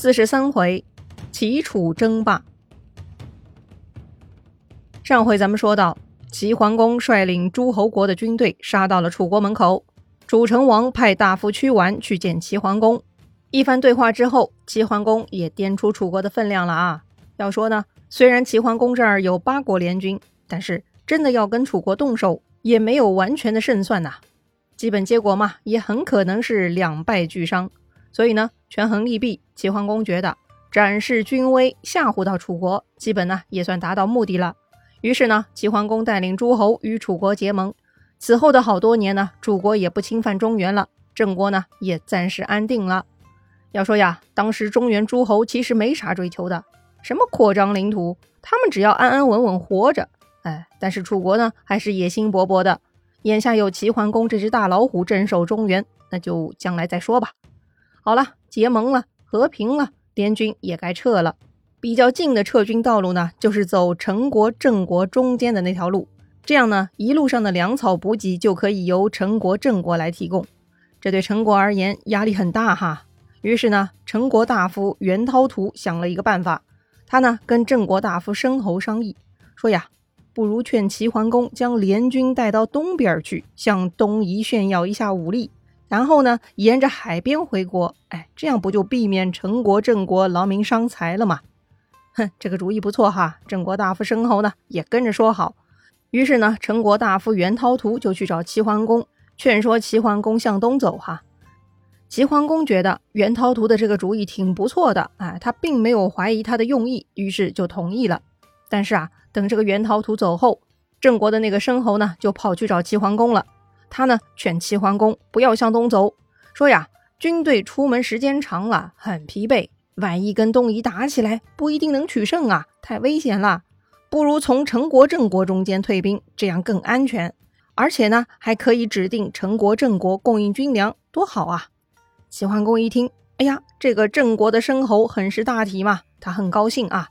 四十三回，齐楚争霸。上回咱们说到，齐桓公率领诸侯国的军队杀到了楚国门口，楚成王派大夫屈完去见齐桓公。一番对话之后，齐桓公也掂出楚国的分量了啊。要说呢，虽然齐桓公这儿有八国联军，但是真的要跟楚国动手，也没有完全的胜算呐。基本结果嘛，也很可能是两败俱伤。所以呢，权衡利弊，齐桓公觉得展示军威，吓唬到楚国，基本呢也算达到目的了。于是呢，齐桓公带领诸侯与楚国结盟。此后的好多年呢，楚国也不侵犯中原了，郑国呢也暂时安定了。要说呀，当时中原诸侯其实没啥追求的，什么扩张领土，他们只要安安稳稳活着。哎，但是楚国呢，还是野心勃勃的。眼下有齐桓公这只大老虎镇守中原，那就将来再说吧。好了，结盟了，和平了，联军也该撤了。比较近的撤军道路呢，就是走陈国、郑国中间的那条路。这样呢，一路上的粮草补给就可以由陈国、郑国来提供。这对陈国而言压力很大哈。于是呢，陈国大夫袁涛图想了一个办法，他呢跟郑国大夫申侯商议，说呀，不如劝齐桓公将联军带到东边去，向东夷炫耀一下武力。然后呢，沿着海边回国，哎，这样不就避免陈国、郑国劳民伤财了吗？哼，这个主意不错哈。郑国大夫申侯呢也跟着说好。于是呢，陈国大夫袁涛图就去找齐桓公，劝说齐桓公向东走哈。齐桓公觉得袁涛图的这个主意挺不错的，哎，他并没有怀疑他的用意，于是就同意了。但是啊，等这个袁涛图走后，郑国的那个申侯呢就跑去找齐桓公了。他呢劝齐桓公不要向东走，说呀，军队出门时间长了，很疲惫，万一跟东夷打起来，不一定能取胜啊，太危险了。不如从陈国、郑国中间退兵，这样更安全，而且呢，还可以指定陈国、郑国供应军粮，多好啊！齐桓公一听，哎呀，这个郑国的申侯很识大体嘛，他很高兴啊，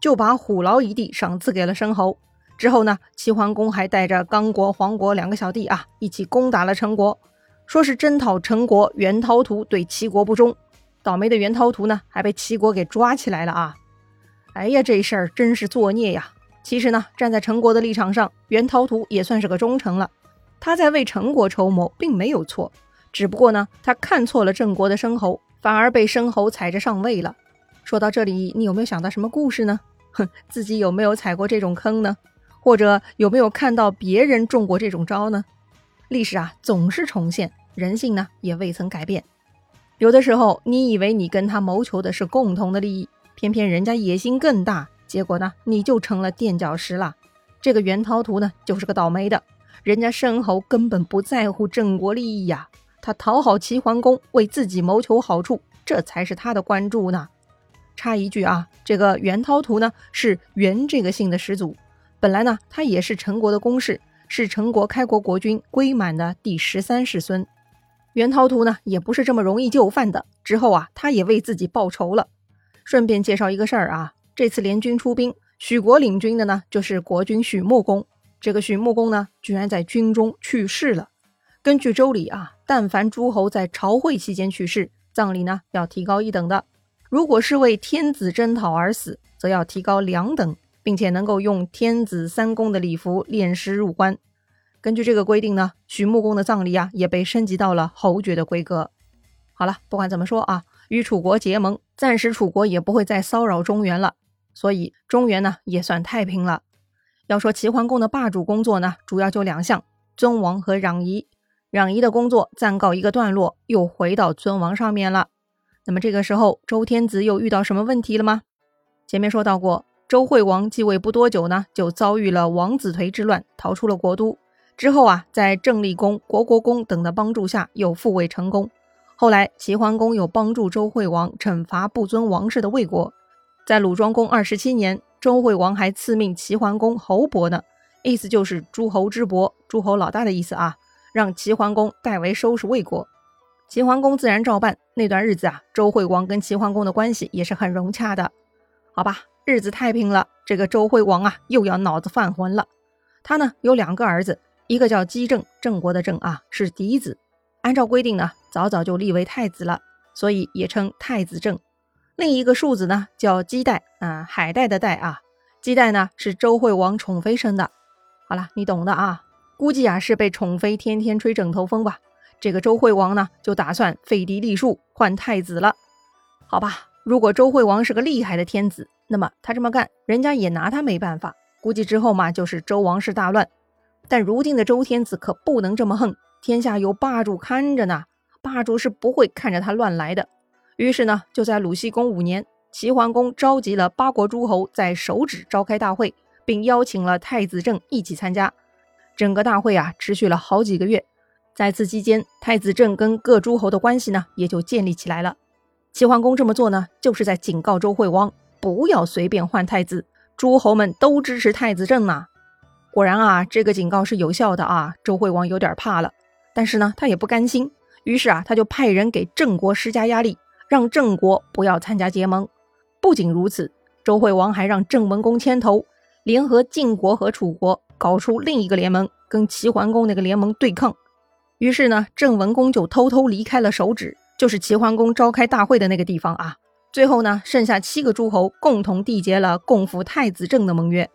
就把虎牢一地赏赐给了申侯。之后呢，齐桓公还带着刚国、黄国两个小弟啊，一起攻打了陈国，说是征讨陈国。袁涛图对齐国不忠，倒霉的袁涛图呢，还被齐国给抓起来了啊！哎呀，这事儿真是作孽呀！其实呢，站在陈国的立场上，袁涛图也算是个忠臣了，他在为陈国筹谋，并没有错。只不过呢，他看错了郑国的申侯，反而被申侯踩着上位了。说到这里，你有没有想到什么故事呢？哼，自己有没有踩过这种坑呢？或者有没有看到别人中过这种招呢？历史啊总是重现，人性呢也未曾改变。有的时候你以为你跟他谋求的是共同的利益，偏偏人家野心更大，结果呢你就成了垫脚石了。这个袁涛图呢就是个倒霉的，人家申侯根本不在乎郑国利益呀，他讨好齐桓公，为自己谋求好处，这才是他的关注呢。插一句啊，这个袁涛图呢是袁这个姓的始祖。本来呢，他也是陈国的公室，是陈国开国国君归满的第十三世孙。袁涛图呢，也不是这么容易就范的。之后啊，他也为自己报仇了。顺便介绍一个事儿啊，这次联军出兵，许国领军的呢，就是国君许穆公。这个许穆公呢，居然在军中去世了。根据周礼啊，但凡诸侯在朝会期间去世，葬礼呢要提高一等的；如果是为天子征讨而死，则要提高两等。并且能够用天子三公的礼服殓尸入棺。根据这个规定呢，许穆公的葬礼啊也被升级到了侯爵的规格。好了，不管怎么说啊，与楚国结盟，暂时楚国也不会再骚扰中原了，所以中原呢也算太平了。要说齐桓公的霸主工作呢，主要就两项：尊王和攘夷。攘夷的工作暂告一个段落，又回到尊王上面了。那么这个时候，周天子又遇到什么问题了吗？前面说到过。周惠王继位不多久呢，就遭遇了王子颓之乱，逃出了国都。之后啊，在郑立公、国国公等的帮助下，又复位成功。后来齐桓公又帮助周惠王惩罚不尊王室的魏国。在鲁庄公二十七年，周惠王还赐命齐桓公侯伯呢，意思就是诸侯之伯，诸侯老大的意思啊，让齐桓公代为收拾魏国。齐桓公自然照办。那段日子啊，周惠王跟齐桓公的关系也是很融洽的，好吧。日子太平了，这个周惠王啊又要脑子犯浑了。他呢有两个儿子，一个叫姬正，郑国的郑啊是嫡子，按照规定呢早早就立为太子了，所以也称太子正。另一个庶子呢叫姬代啊，海带的带啊。姬代呢是周惠王宠妃生的。好了，你懂的啊。估计啊是被宠妃天天吹枕头风吧。这个周惠王呢就打算废嫡立庶换太子了。好吧，如果周惠王是个厉害的天子，那么他这么干，人家也拿他没办法。估计之后嘛就是周王室大乱。但如今的周天子可不能这么横，天下有霸主看着呢，霸主是不会看着他乱来的。于是呢，就在鲁僖公五年，齐桓公召集了八国诸侯在首止召开大会，并邀请了太子正一起参加。整个大会啊，持续了好几个月。在此期间，太子正跟各诸侯的关系呢，也就建立起来了。齐桓公这么做呢，就是在警告周惠王，不要随便换太子。诸侯们都支持太子正呐。果然啊，这个警告是有效的啊。周惠王有点怕了，但是呢，他也不甘心，于是啊，他就派人给郑国施加压力。让郑国不要参加结盟。不仅如此，周惠王还让郑文公牵头，联合晋国和楚国，搞出另一个联盟，跟齐桓公那个联盟对抗。于是呢，郑文公就偷偷离开了首止，就是齐桓公召开大会的那个地方啊。最后呢，剩下七个诸侯共同缔结了共扶太子政的盟约。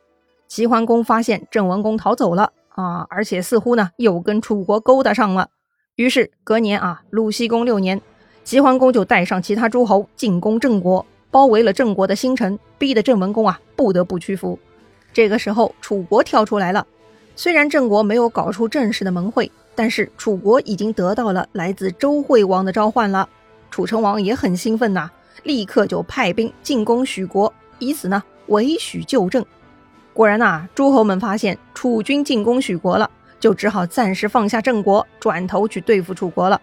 齐桓公发现郑文公逃走了啊，而且似乎呢又跟楚国勾搭上了。于是隔年啊，鲁僖公六年。齐桓公就带上其他诸侯进攻郑国，包围了郑国的新城，逼得郑文公啊不得不屈服。这个时候，楚国跳出来了。虽然郑国没有搞出正式的盟会，但是楚国已经得到了来自周惠王的召唤了。楚成王也很兴奋呐，立刻就派兵进攻许国，以此呢为许救郑。果然呐，诸侯们发现楚军进攻许国了，就只好暂时放下郑国，转头去对付楚国了。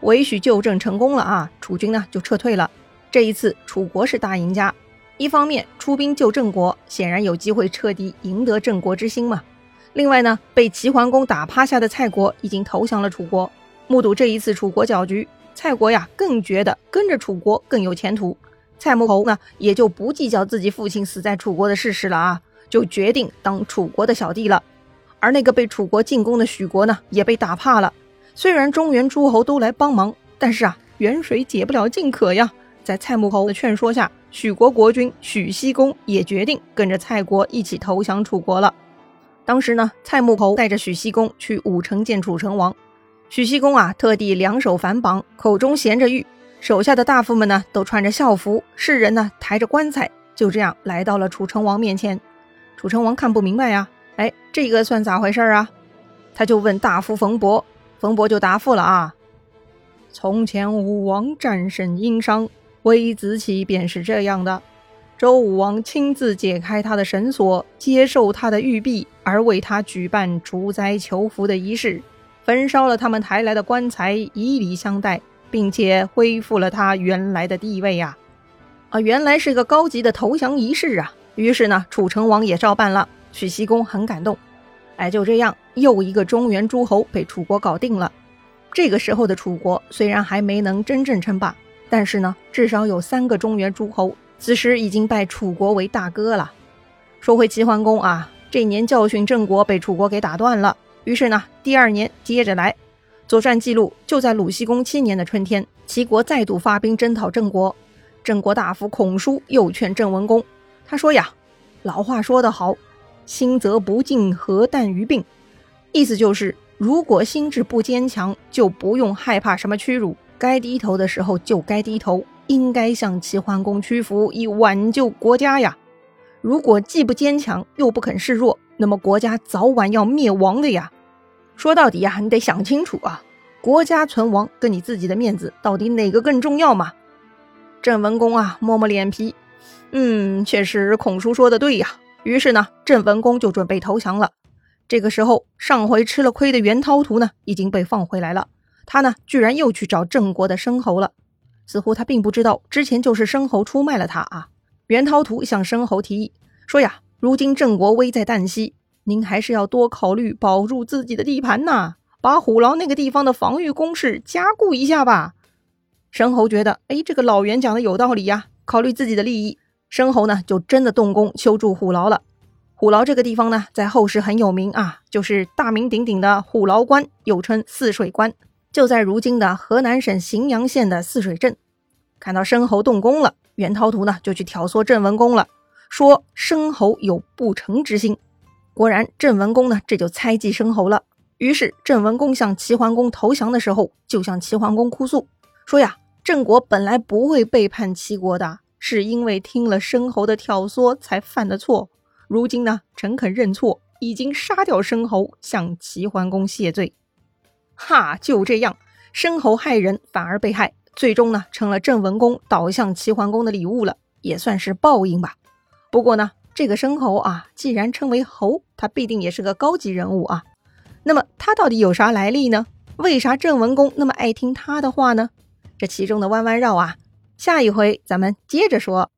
为许救郑成功了啊，楚军呢就撤退了。这一次楚国是大赢家，一方面出兵救郑国，显然有机会彻底赢得郑国之心嘛。另外呢，被齐桓公打趴下的蔡国已经投降了楚国。目睹这一次楚国搅局，蔡国呀更觉得跟着楚国更有前途。蔡穆侯呢也就不计较自己父亲死在楚国的事实了啊，就决定当楚国的小弟了。而那个被楚国进攻的许国呢，也被打怕了。虽然中原诸侯都来帮忙，但是啊，远水解不了近渴呀。在蔡穆侯的劝说下，许国国君许西公也决定跟着蔡国一起投降楚国了。当时呢，蔡穆侯带着许西公去武城见楚成王。许西公啊，特地两手反绑，口中衔着玉，手下的大夫们呢，都穿着校服，世人呢抬着棺材，就这样来到了楚成王面前。楚成王看不明白呀，哎，这个算咋回事啊？他就问大夫冯伯。冯伯就答复了啊，从前武王战胜殷商，微子启便是这样的。周武王亲自解开他的绳索，接受他的玉璧，而为他举办除灾求福的仪式，焚烧了他们抬来的棺材，以礼相待，并且恢复了他原来的地位呀。啊，原来是个高级的投降仪式啊。于是呢，楚成王也照办了。许西公很感动。哎，就这样，又一个中原诸侯被楚国搞定了。这个时候的楚国虽然还没能真正称霸，但是呢，至少有三个中原诸侯此时已经拜楚国为大哥了。说回齐桓公啊，这年教训郑国被楚国给打断了，于是呢，第二年接着来。《左传》记录，就在鲁僖公七年的春天，齐国再度发兵征讨郑国。郑国大夫孔叔又劝郑文公，他说呀：“老话说得好。”心则不静，何惮于病？意思就是，如果心智不坚强，就不用害怕什么屈辱。该低头的时候就该低头，应该向齐桓公屈服，以挽救国家呀。如果既不坚强，又不肯示弱，那么国家早晚要灭亡的呀。说到底呀，你得想清楚啊，国家存亡跟你自己的面子到底哪个更重要嘛？郑文公啊，摸摸脸皮，嗯，确实孔叔说的对呀。于是呢，郑文公就准备投降了。这个时候，上回吃了亏的袁涛图呢，已经被放回来了。他呢，居然又去找郑国的申侯了。似乎他并不知道，之前就是申侯出卖了他啊。袁涛图向申侯提议说：“呀，如今郑国危在旦夕，您还是要多考虑保住自己的地盘呐，把虎牢那个地方的防御工事加固一下吧。”申侯觉得，哎，这个老袁讲的有道理呀，考虑自己的利益。申侯呢，就真的动工修筑虎牢了。虎牢这个地方呢，在后世很有名啊，就是大名鼎鼎的虎牢关，又称泗水关，就在如今的河南省荥阳县的泗水镇。看到申侯动工了，袁涛图呢就去挑唆郑文公了，说申侯有不臣之心。果然，郑文公呢这就猜忌申侯了。于是，郑文公向齐桓公投降的时候，就向齐桓公哭诉说呀：“郑国本来不会背叛齐国的，是因为听了申侯的挑唆才犯的错。如今呢，诚恳认错，已经杀掉申侯，向齐桓公谢罪。”哈，就这样，申侯害人反而被害，最终呢，成了郑文公倒向齐桓公的礼物了，也算是报应吧。不过呢，这个申侯啊，既然称为侯，他必定也是个高级人物啊。那么他到底有啥来历呢？为啥郑文公那么爱听他的话呢？这其中的弯弯绕啊，下一回咱们接着说。